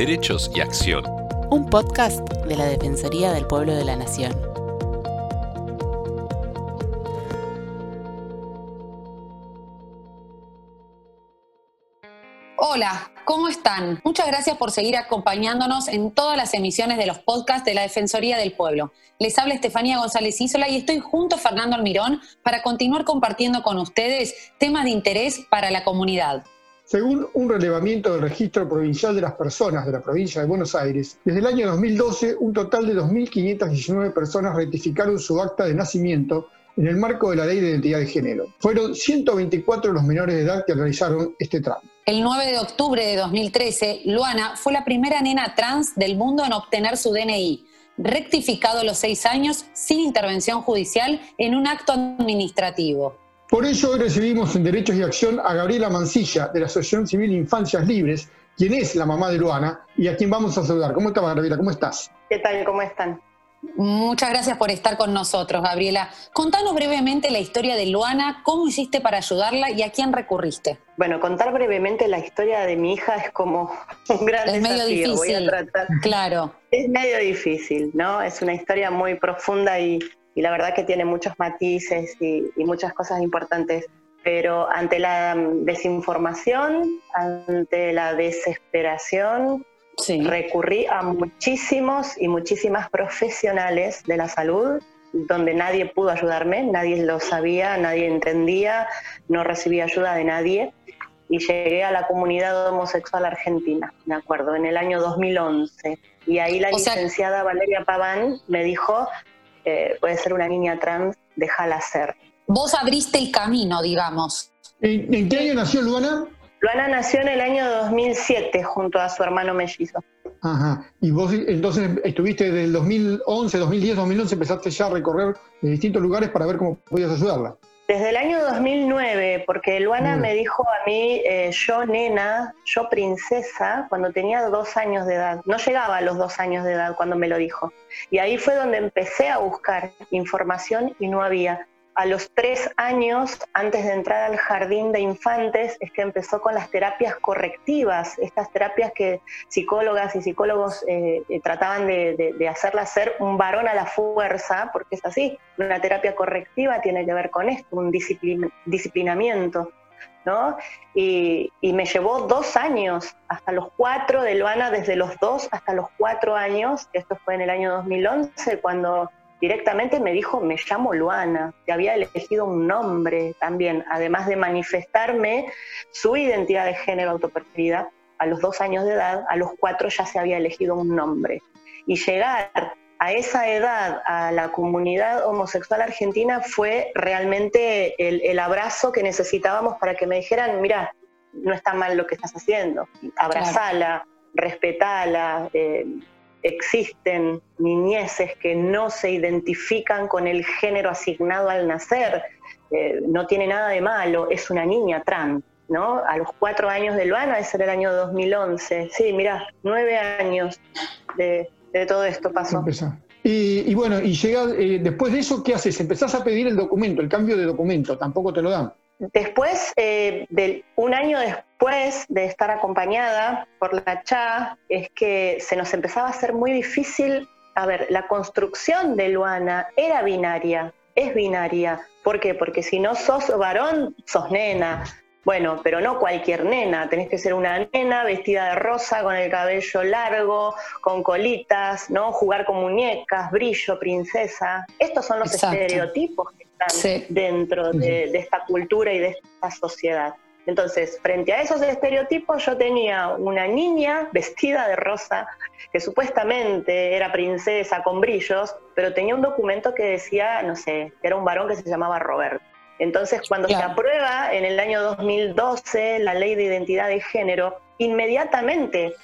Derechos y Acción. Un podcast de la Defensoría del Pueblo de la Nación. Hola, ¿cómo están? Muchas gracias por seguir acompañándonos en todas las emisiones de los podcasts de la Defensoría del Pueblo. Les habla Estefanía González Isola y estoy junto a Fernando Almirón para continuar compartiendo con ustedes temas de interés para la comunidad. Según un relevamiento del Registro Provincial de las Personas de la provincia de Buenos Aires, desde el año 2012 un total de 2.519 personas rectificaron su acta de nacimiento en el marco de la Ley de Identidad de Género. Fueron 124 los menores de edad que realizaron este trámite. El 9 de octubre de 2013, Luana fue la primera nena trans del mundo en obtener su DNI, rectificado a los seis años sin intervención judicial en un acto administrativo. Por ello hoy recibimos en Derechos y Acción a Gabriela Mancilla de la Asociación Civil Infancias Libres, quien es la mamá de Luana y a quien vamos a saludar. ¿Cómo estás, Gabriela? ¿Cómo estás? ¿Qué tal? ¿Cómo están? Muchas gracias por estar con nosotros, Gabriela. Contanos brevemente la historia de Luana, cómo hiciste para ayudarla y a quién recurriste. Bueno, contar brevemente la historia de mi hija es como un gran es desafío. medio difícil. Claro. Es medio difícil, ¿no? Es una historia muy profunda y, y la verdad que tiene muchos matices y, y muchas cosas importantes. Pero ante la desinformación, ante la desesperación, Sí. recurrí a muchísimos y muchísimas profesionales de la salud donde nadie pudo ayudarme, nadie lo sabía, nadie entendía, no recibí ayuda de nadie y llegué a la comunidad homosexual argentina, me acuerdo, en el año 2011. Y ahí la O sea- licenciada Valeria Paván me dijo, eh, puede ser una niña trans, déjala ser. Vos abriste el camino, digamos. ¿En, en qué año nació Luana? Luana nació en el año 2007 junto a su hermano mellizo. Ajá. Y vos entonces estuviste desde el 2011, 2010, 2011, empezaste ya a recorrer de distintos lugares para ver cómo podías ayudarla. Desde el año 2009, porque Luana Mm. me dijo a mí, eh, yo nena, yo princesa, cuando tenía dos años de edad. No llegaba a los dos años de edad cuando me lo dijo. Y ahí fue donde empecé a buscar información y no había. A los tres años, antes de entrar al jardín de infantes, es que empezó con las terapias correctivas, estas terapias que psicólogas y psicólogos eh, eh, trataban de, hacerla ser un varón a la fuerza, porque es así, una terapia correctiva tiene que ver con esto, un disciplin- disciplinamiento. ¿no? Y, y me llevó dos años, hasta los cuatro de Luana, desde los dos hasta los cuatro años, esto fue en el año 2011, cuando directamente me dijo, me llamo Luana, que había elegido un nombre también, además de manifestarme su identidad de género autopercibida a los dos años de edad, a los cuatro ya se había elegido un nombre. Y llegar a esa edad a la comunidad homosexual argentina fue realmente el, el abrazo que necesitábamos para que me dijeran, mira, no está mal lo que estás haciendo, abrazala, respetala, eh, existen niñeces que no se identifican con el género asignado al nacer, eh, no tiene nada de malo, es una niña trans, ¿no? A los cuatro años de Luana, ese era el año 2011, sí, mira, nueve años de, de todo esto pasó. Y bueno, y llega, eh, después de eso, ¿qué haces? Empezás a pedir el documento, el cambio de documento, tampoco te lo dan. Después, eh, de, un año después de estar acompañada por la CHA, es que se nos empezaba a hacer muy difícil, a ver, la construcción de Luana era binaria, es binaria. ¿Por qué? Porque si no sos varón, sos nena. Bueno, pero no cualquier nena, tenés que ser una nena vestida de rosa, con el cabello largo, con colitas, ¿no? Jugar con muñecas, brillo, princesa. Estos son los Exacto. estereotipos que están Sí. dentro de, de esta cultura y de esta sociedad. Entonces, frente a esos estereotipos, yo tenía una niña vestida de rosa, que supuestamente era princesa con brillos, pero tenía un documento que decía, no sé, que era un varón que se llamaba Roberto. Entonces, cuando se aprueba en el año 2012 la ley de identidad de género, inmediatamente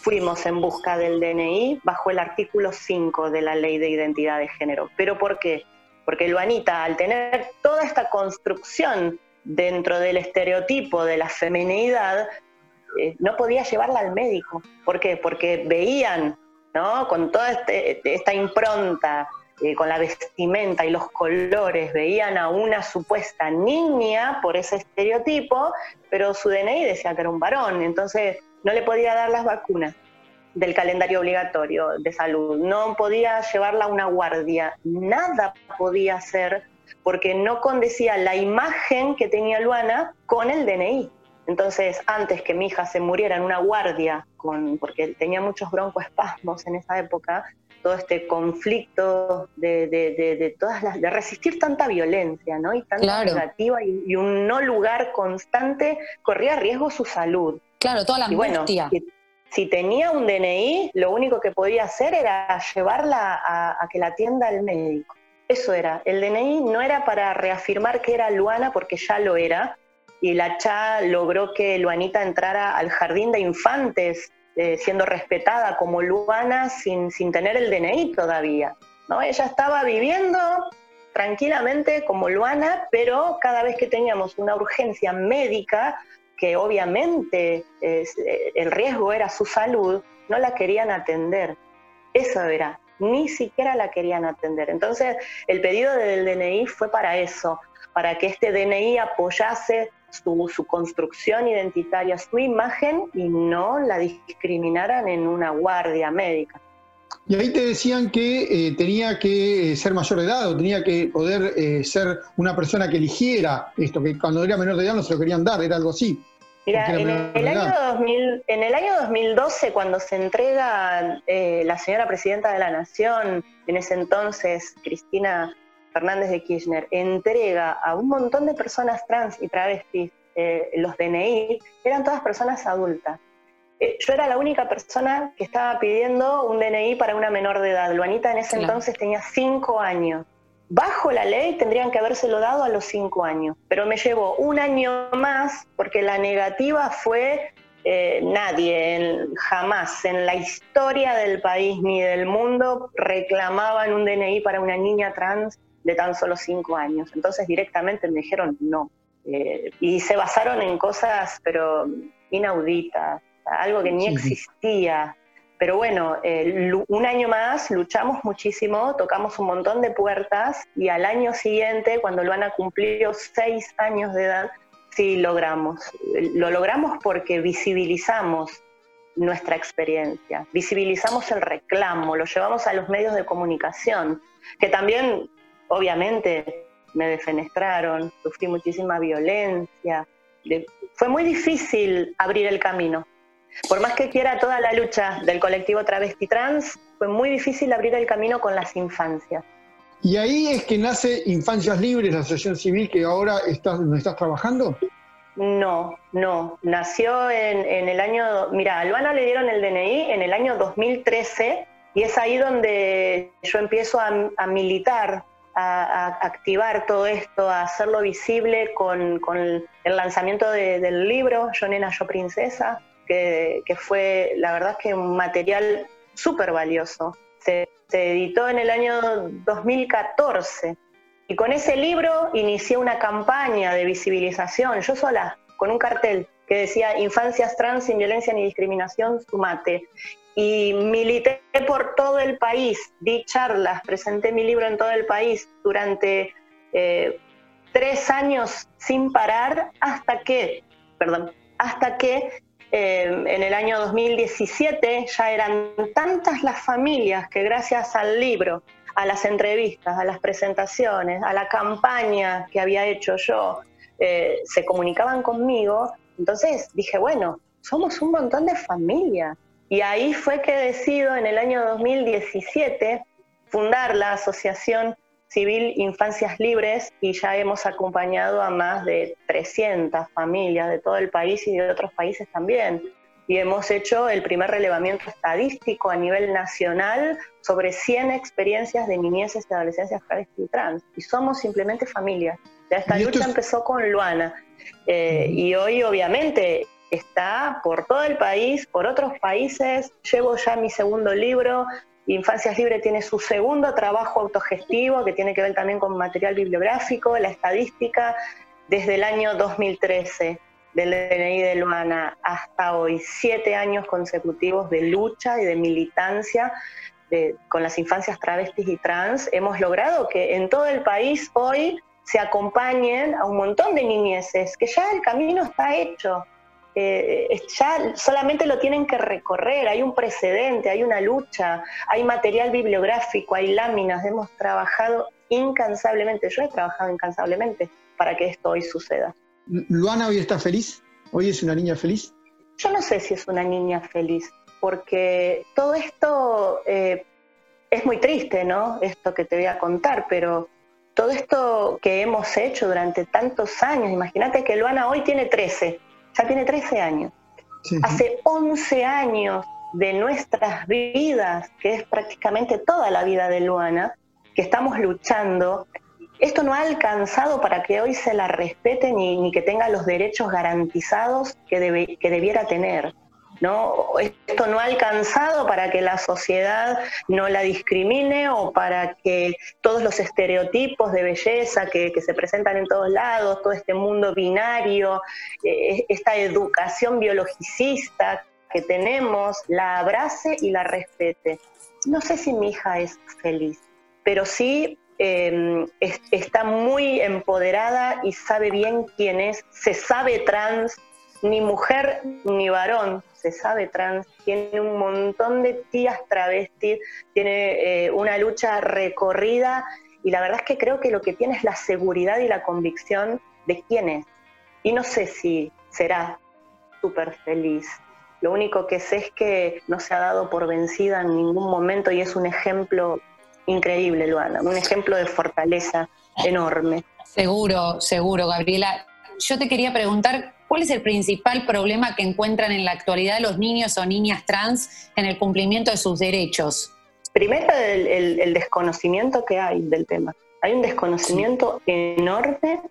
fuimos en busca del DNI bajo el artículo 5 de la ley de identidad de género. ¿Pero por qué? Porque Luanita, al tener toda esta construcción dentro del estereotipo de la feminidad, eh, no podía llevarla al médico. ¿Por qué? Porque veían, ¿no? Con toda este- esta impronta, eh, con la vestimenta y los colores, veían a una supuesta niña por ese estereotipo, pero su DNI decía que era un varón, entonces no le podía dar las vacunas. Del calendario obligatorio de salud, no podía llevarla a una guardia, nada podía hacer porque no condecía la imagen que tenía Luana con el DNI. Entonces, antes que mi hija se muriera en una guardia, con, porque tenía muchos broncoespasmos en esa época, todo este conflicto de, de, todas las, de resistir tanta violencia, ¿no? Y tanta negativa y, un no lugar constante, corría riesgo su salud. Claro, toda la angustia. Si, tenía un DNI, lo único que podía hacer era llevarla a, que la atienda el médico. Eso era. El DNI no era para reafirmar que era Luana, porque ya lo era, y la CHA logró que Luanita entrara al jardín de infantes eh, siendo respetada como Luana sin, sin tener el DNI todavía. ¿no? Ella estaba viviendo tranquilamente como Luana, pero cada vez que teníamos una urgencia médica, que obviamente eh, el riesgo era su salud, no la querían atender. Eso era, ni siquiera la querían atender. Entonces, el pedido del DNI fue para eso, para que este DNI apoyase su, construcción identitaria, su imagen y no la discriminaran en una guardia médica. Y ahí te decían que eh, tenía que eh, ser mayor de edad o tenía que poder eh, ser una persona que eligiera esto, que cuando era menor de edad no se lo querían dar, era algo así. Mira, en el, año 2000, en el año 2012, cuando se entrega la señora presidenta de la Nación, en ese entonces Cristina Fernández de Kirchner entrega a un montón de personas trans y travestis eh, los DNI, eran todas personas adultas. Eh, yo era la única persona que estaba pidiendo un DNI para una menor de edad. Luanita en ese entonces tenía cinco años. Bajo la ley tendrían que habérselo dado a los cinco años, pero me llevó un año más porque la negativa fue eh, nadie, jamás en la historia del país ni del mundo reclamaban un DNI para una niña trans de tan solo cinco años. Entonces directamente me dijeron no. Eh, y se basaron en cosas, pero inauditas, algo que ni existía. Pero bueno, un año más luchamos muchísimo, tocamos un montón de puertas y al año siguiente, cuando Luana cumplió seis años de edad, sí logramos. Lo logramos porque visibilizamos nuestra experiencia, visibilizamos el reclamo, lo llevamos a los medios de comunicación, que también obviamente me defenestraron, sufrí muchísima violencia. fue muy difícil abrir el camino. Por más que quiera toda la lucha del colectivo travesti trans, fue muy difícil abrir el camino con las infancias. ¿Y ahí es que nace Infancias Libres, la asociación civil que ahora estás, ¿no estás trabajando? No, no. Nació en, el año. Mira, a Luana le dieron el DNI en el año 2013 y es ahí donde yo empiezo a militar a, activar todo esto, a hacerlo visible con, el lanzamiento del libro Yo Nena, Yo Princesa, que, fue la verdad que un material súper valioso. Se, se editó en el año 2014 y con ese libro inicié una campaña de visibilización, yo sola, con un cartel que decía Infancias trans sin violencia ni discriminación, sumate y milité por todo el país, di charlas, presenté mi libro en todo el país durante eh, tres años sin parar hasta que, perdón, hasta que en el año 2017 ya eran tantas las familias que gracias al libro, a las entrevistas, a las presentaciones, a la campaña que había hecho yo, eh, se comunicaban conmigo. Entonces dije, bueno, somos un montón de familias y ahí fue que decido en el año 2017 fundar la Asociación Civil Infancias Libres y ya hemos acompañado a más de 300 familias de todo el país y de otros países también. Y hemos hecho el primer relevamiento estadístico a nivel nacional sobre 100 experiencias de niñeces y adolescencias y trans. Y somos simplemente familias. Ya esta lucha empezó con Luana. Eh, y hoy, obviamente, está por todo el país, por otros países. Llevo ya mi segundo libro. Infancias Libre tiene su segundo trabajo autogestivo que tiene que ver también con material bibliográfico, la estadística, desde el año 2013 del DNI de Luana hasta hoy, siete años consecutivos de lucha y de militancia con las infancias travestis y trans, hemos logrado que en todo el país hoy se acompañen a un montón de niñeces, que ya el camino está hecho, eh, ya solamente lo tienen que recorrer, hay un precedente, hay una lucha, hay material bibliográfico, hay láminas, hemos trabajado incansablemente, yo he trabajado incansablemente para que esto hoy suceda. ¿Luana hoy está feliz? ¿Hoy es una niña feliz? Yo no sé si es una niña feliz, porque todo esto eh, es muy triste, ¿no? Esto que te voy a contar, pero todo esto que hemos hecho durante tantos años, imagínate que Luana hoy tiene 13, ya tiene 13 años. Hace 11 años de nuestras vidas, que es prácticamente toda la vida de Luana, que estamos luchando. Esto no ha alcanzado para que hoy se la respete ni, ni que tenga los derechos garantizados que, debe, que debiera tener. ¿No? Esto no ha alcanzado para que la sociedad no la discrimine o para que todos los estereotipos de belleza que, se presentan en todos lados, todo este mundo binario, eh, esta educación biologicista que tenemos, la abrace y la respete. No sé si mi hija es feliz, pero sí em, está muy empoderada y sabe bien quién es, se sabe trans, ni mujer ni varón, se sabe trans, tiene un montón de tías travestis, tiene eh, una lucha recorrida y la verdad es que creo que lo que tiene es la seguridad y la convicción de quién es. Y no sé si será súper feliz. Lo único que sé es que no se ha dado por vencida en ningún momento y es un ejemplo increíble, Luana, un ejemplo de fortaleza enorme. Seguro, seguro, Gabriela. Yo te quería preguntar ¿Cuál es el principal problema que encuentran en la actualidad los niños o niñas trans en el cumplimiento de sus derechos? Primero, el, desconocimiento que hay del tema. Hay un desconocimiento enorme,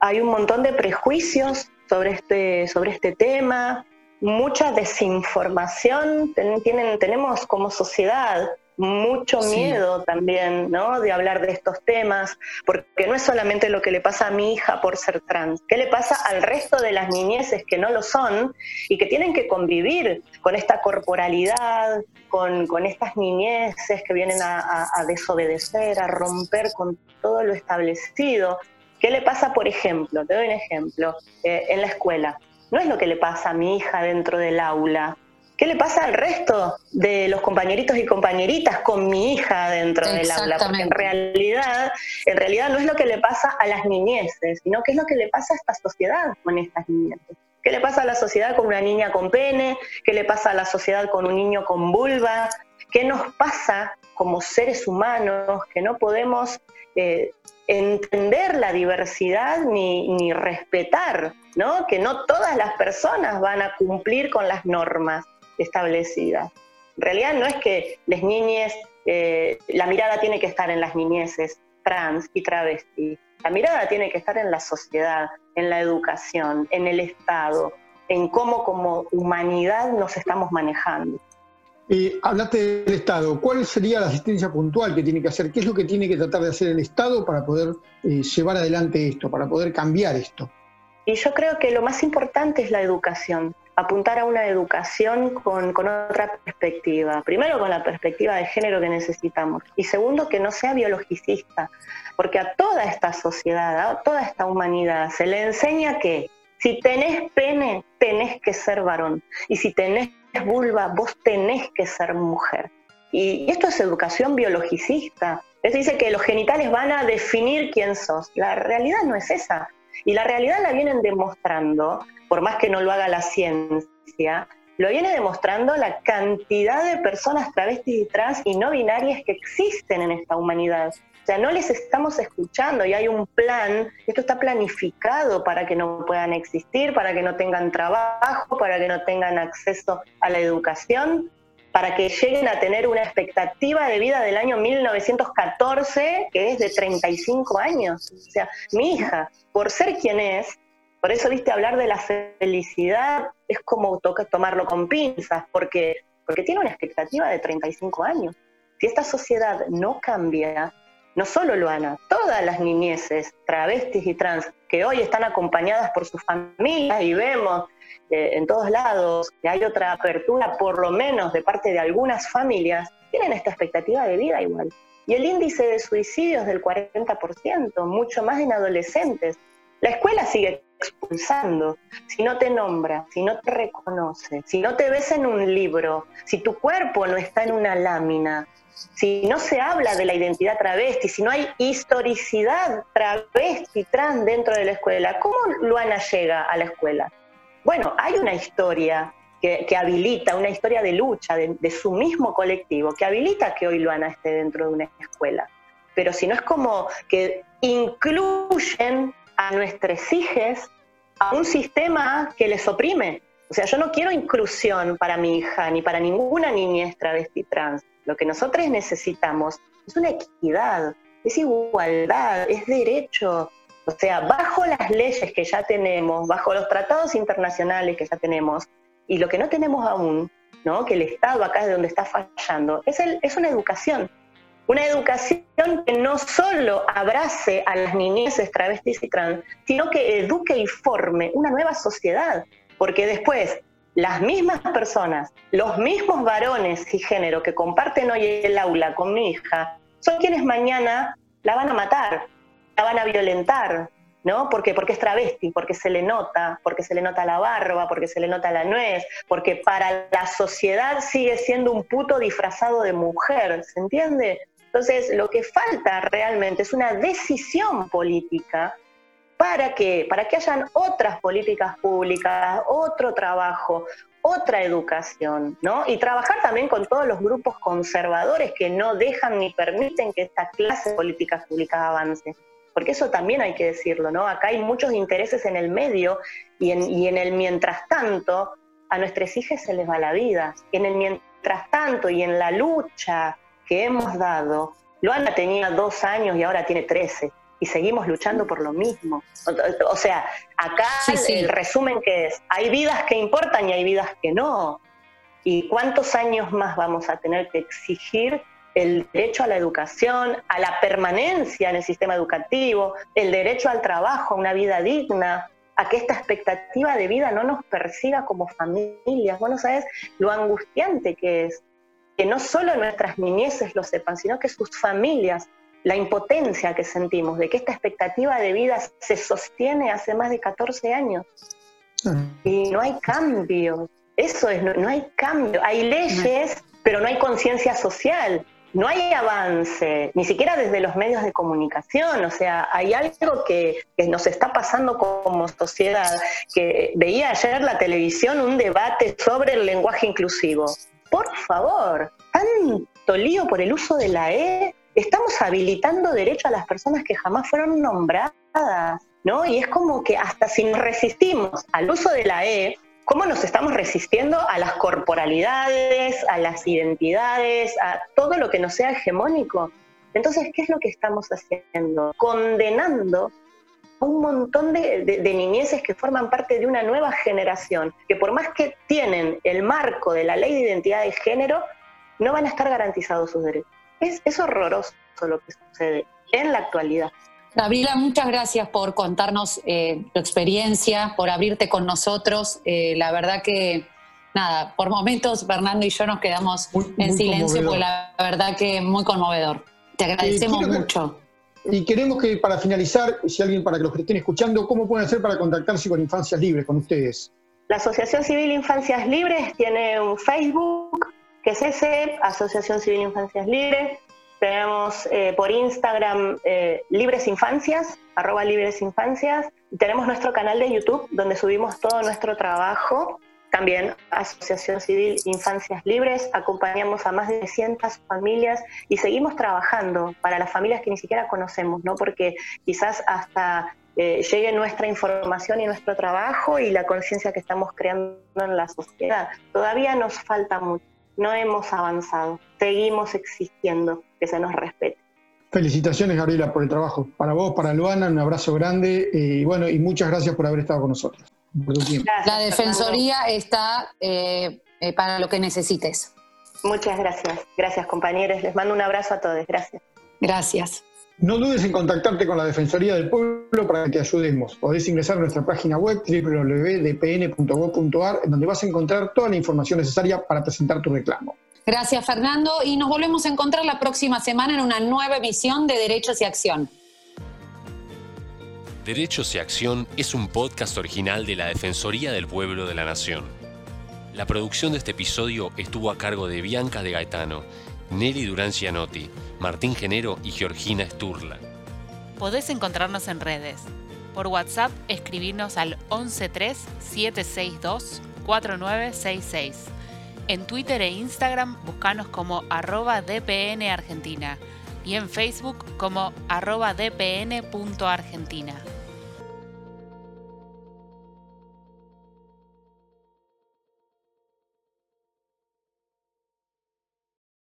hay un montón de prejuicios sobre este, sobre este tema, mucha desinformación. tienen, tenemos como sociedad mucho miedo también, ¿no? De hablar de estos temas, porque no es solamente lo que le pasa a mi hija por ser trans, ¿qué le pasa al resto de las niñeces que no lo son y que tienen que convivir con esta corporalidad, con, estas niñeces que vienen a, desobedecer, a romper con todo lo establecido? ¿Qué le pasa, por ejemplo? Te doy un ejemplo, eh, en la escuela. No es lo que le pasa a mi hija dentro del aula, ¿Qué le pasa al resto de los compañeritos y compañeritas con mi hija dentro del aula? Porque en realidad, en realidad no es lo que le pasa a las niñeces, sino que es lo que le pasa a esta sociedad con estas niñeces. ¿Qué le pasa a la sociedad con una niña con pene? ¿Qué le pasa a la sociedad con un niño con vulva? ¿Qué nos pasa como seres humanos que no podemos eh, entender la diversidad ni, ni respetar, ¿no? Que no todas las personas van a cumplir con las normas establecida. En realidad no es que las niñes, eh, la mirada tiene que estar en las niñeces trans y travesti, la mirada tiene que estar en la sociedad, en la educación, en el Estado, en cómo como humanidad nos estamos manejando. Eh, hablaste del Estado. ¿Cuál sería la asistencia puntual que tiene que hacer? ¿Qué es lo que tiene que tratar de hacer el Estado para poder eh, llevar adelante esto, para poder cambiar esto? Y yo creo que lo más importante es la educación apuntar a una educación con, otra perspectiva. Primero, con la perspectiva de género que necesitamos. Y segundo, que no sea biologicista. Porque a toda esta sociedad, a toda esta humanidad, se le enseña que si tenés pene, tenés que ser varón. Y si tenés vulva, vos tenés que ser mujer. Y esto es educación biologicista. Es dice que los genitales van a definir quién sos. La realidad no es esa. Y la realidad la vienen demostrando por más que no lo haga la ciencia, lo viene demostrando la cantidad de personas travestis y trans y no binarias que existen en esta humanidad. O sea, no les estamos escuchando y hay un plan, esto está planificado para que no puedan existir, para que no tengan trabajo, para que no tengan acceso a la educación, para que lleguen a tener una expectativa de vida del año 1914, que es de 35 años. O sea, mi hija, por ser quien es, por eso, viste, hablar de la felicidad es como toca tomarlo con pinzas, porque, porque tiene una expectativa de 35 años. Si esta sociedad no cambia, no solo Luana, todas las niñeces, travestis y trans, que hoy están acompañadas por sus familias y vemos eh, en todos lados que hay otra apertura, por lo menos de parte de algunas familias, tienen esta expectativa de vida igual. Y el índice de suicidios del 40%, mucho más en adolescentes. La escuela sigue expulsando, si no te nombra, si no te reconoce, si no te ves en un libro, si tu cuerpo no está en una lámina, si no se habla de la identidad travesti, si no hay historicidad travesti trans dentro de la escuela, ¿cómo Luana llega a la escuela? Bueno, hay una historia que, habilita, una historia de lucha de, de, su mismo colectivo, que habilita que hoy Luana esté dentro de una escuela. Pero si no es como que incluyen a nuestros hijos a un sistema que les oprime. O sea, yo no quiero inclusión para mi hija ni para ninguna niñez travesti trans. Lo que nosotros necesitamos es una equidad, es igualdad, es derecho. O sea, bajo las leyes que ya tenemos, bajo los tratados internacionales que ya tenemos, y lo que no tenemos aún, ¿no? que el Estado acá es donde está fallando, es, el, es una educación. Una educación que no solo abrace a las niñeces travestis y trans, sino que eduque y forme una nueva sociedad. Porque después, las mismas personas, los mismos varones y género que comparten hoy el aula con mi hija, son quienes mañana la van a matar, la van a violentar, ¿no? ¿Por Porque es travesti, porque se le nota, porque se le nota la barba, porque se le nota la nuez, porque para la sociedad sigue siendo un puto disfrazado de mujer, ¿se entiende? Entonces, lo que falta realmente es una decisión política para que, para que hayan otras políticas públicas, otro trabajo, otra educación, ¿no? Y trabajar también con todos los grupos conservadores que no dejan ni permiten que esta clase de políticas públicas avance. Porque eso también hay que decirlo, ¿no? Acá hay muchos intereses en el medio y en, y en el mientras tanto a nuestros hijos se les va la vida. En el mientras tanto y en la lucha que hemos dado, Luana tenía dos años y ahora tiene trece y seguimos luchando por lo mismo. O, sea, acá el resumen que es, hay vidas que importan y hay vidas que no. ¿Y cuántos años más vamos a tener que exigir el derecho a la educación, a la permanencia en el sistema educativo, el derecho al trabajo, a una vida digna, a que esta expectativa de vida no nos persiga como familias? Bueno, ¿sabes lo angustiante que es? Que no solo nuestras niñeces lo sepan, sino que sus familias, la impotencia que sentimos de que esta expectativa de vida se sostiene hace más de 14 años. Y no hay cambio. Eso es, no, hay cambio. Hay leyes, pero no hay conciencia social. No hay avance, ni siquiera desde los medios de comunicación. O sea, hay algo que, que nos está pasando como sociedad. Que veía ayer la televisión un debate sobre el lenguaje inclusivo por favor, tanto lío por el uso de la E, estamos habilitando derecho a las personas que jamás fueron nombradas, ¿no? Y es como que hasta si nos resistimos al uso de la E, ¿cómo nos estamos resistiendo a las corporalidades, a las identidades, a todo lo que no sea hegemónico? Entonces, ¿qué es lo que estamos haciendo? Condenando un montón de, niñeces que forman parte de una nueva generación, que por más que tienen el marco de la ley de identidad de género, no van a estar garantizados sus derechos. Es, horroroso lo que sucede en la actualidad. Gabriela, muchas gracias por contarnos eh, tu experiencia, por abrirte con nosotros. Eh, la verdad que, nada, por momentos Fernando y yo nos quedamos en silencio, porque la verdad que muy conmovedor. Te agradecemos mucho. Y queremos que para finalizar, si alguien para que los que estén escuchando, ¿cómo pueden hacer para contactarse con Infancias Libres, con ustedes? La Asociación Civil Infancias Libres tiene un Facebook, que es ese, Asociación Civil Infancias Libres. Tenemos eh, por Instagram eh, Libres Infancias, arroba Libres Infancias. Y tenemos nuestro canal de YouTube, donde subimos todo nuestro trabajo también Asociación Civil Infancias Libres, acompañamos a más de 200 familias y seguimos trabajando para las familias que ni siquiera conocemos, ¿no? Porque quizás hasta eh, llegue nuestra información y nuestro trabajo y la conciencia que estamos creando en la sociedad. Todavía nos falta mucho, no hemos avanzado, seguimos existiendo, que se nos respete. Felicitaciones, Gabriela, por el trabajo. Para vos, para Luana, un abrazo grande eh, y bueno, y muchas gracias por haber estado con nosotros la Defensoría está eh, eh, para lo que necesites. Muchas gracias. Gracias, compañeros. Les mando un abrazo a todos. Gracias. Gracias. No dudes en contactarte con la Defensoría del Pueblo para que te ayudemos. Podés ingresar a nuestra página web www.dpn.gov.ar, en donde vas a encontrar toda la información necesaria para presentar tu reclamo. Gracias, Fernando, y nos volvemos a encontrar la próxima semana en una nueva emisión de Derechos y Acción. Derechos y Acción es un podcast original de la Defensoría del Pueblo de la Nación. La producción de este episodio estuvo a cargo de Bianca de Gaetano, Nelly Durán Cianotti, Martín Genero y Georgina Sturla. Podés encontrarnos en redes. Por WhatsApp, escribirnos al 113-762-4966. En Twitter e Instagram, buscanos como arroba DPN y en Facebook como arroba dpn.argentina.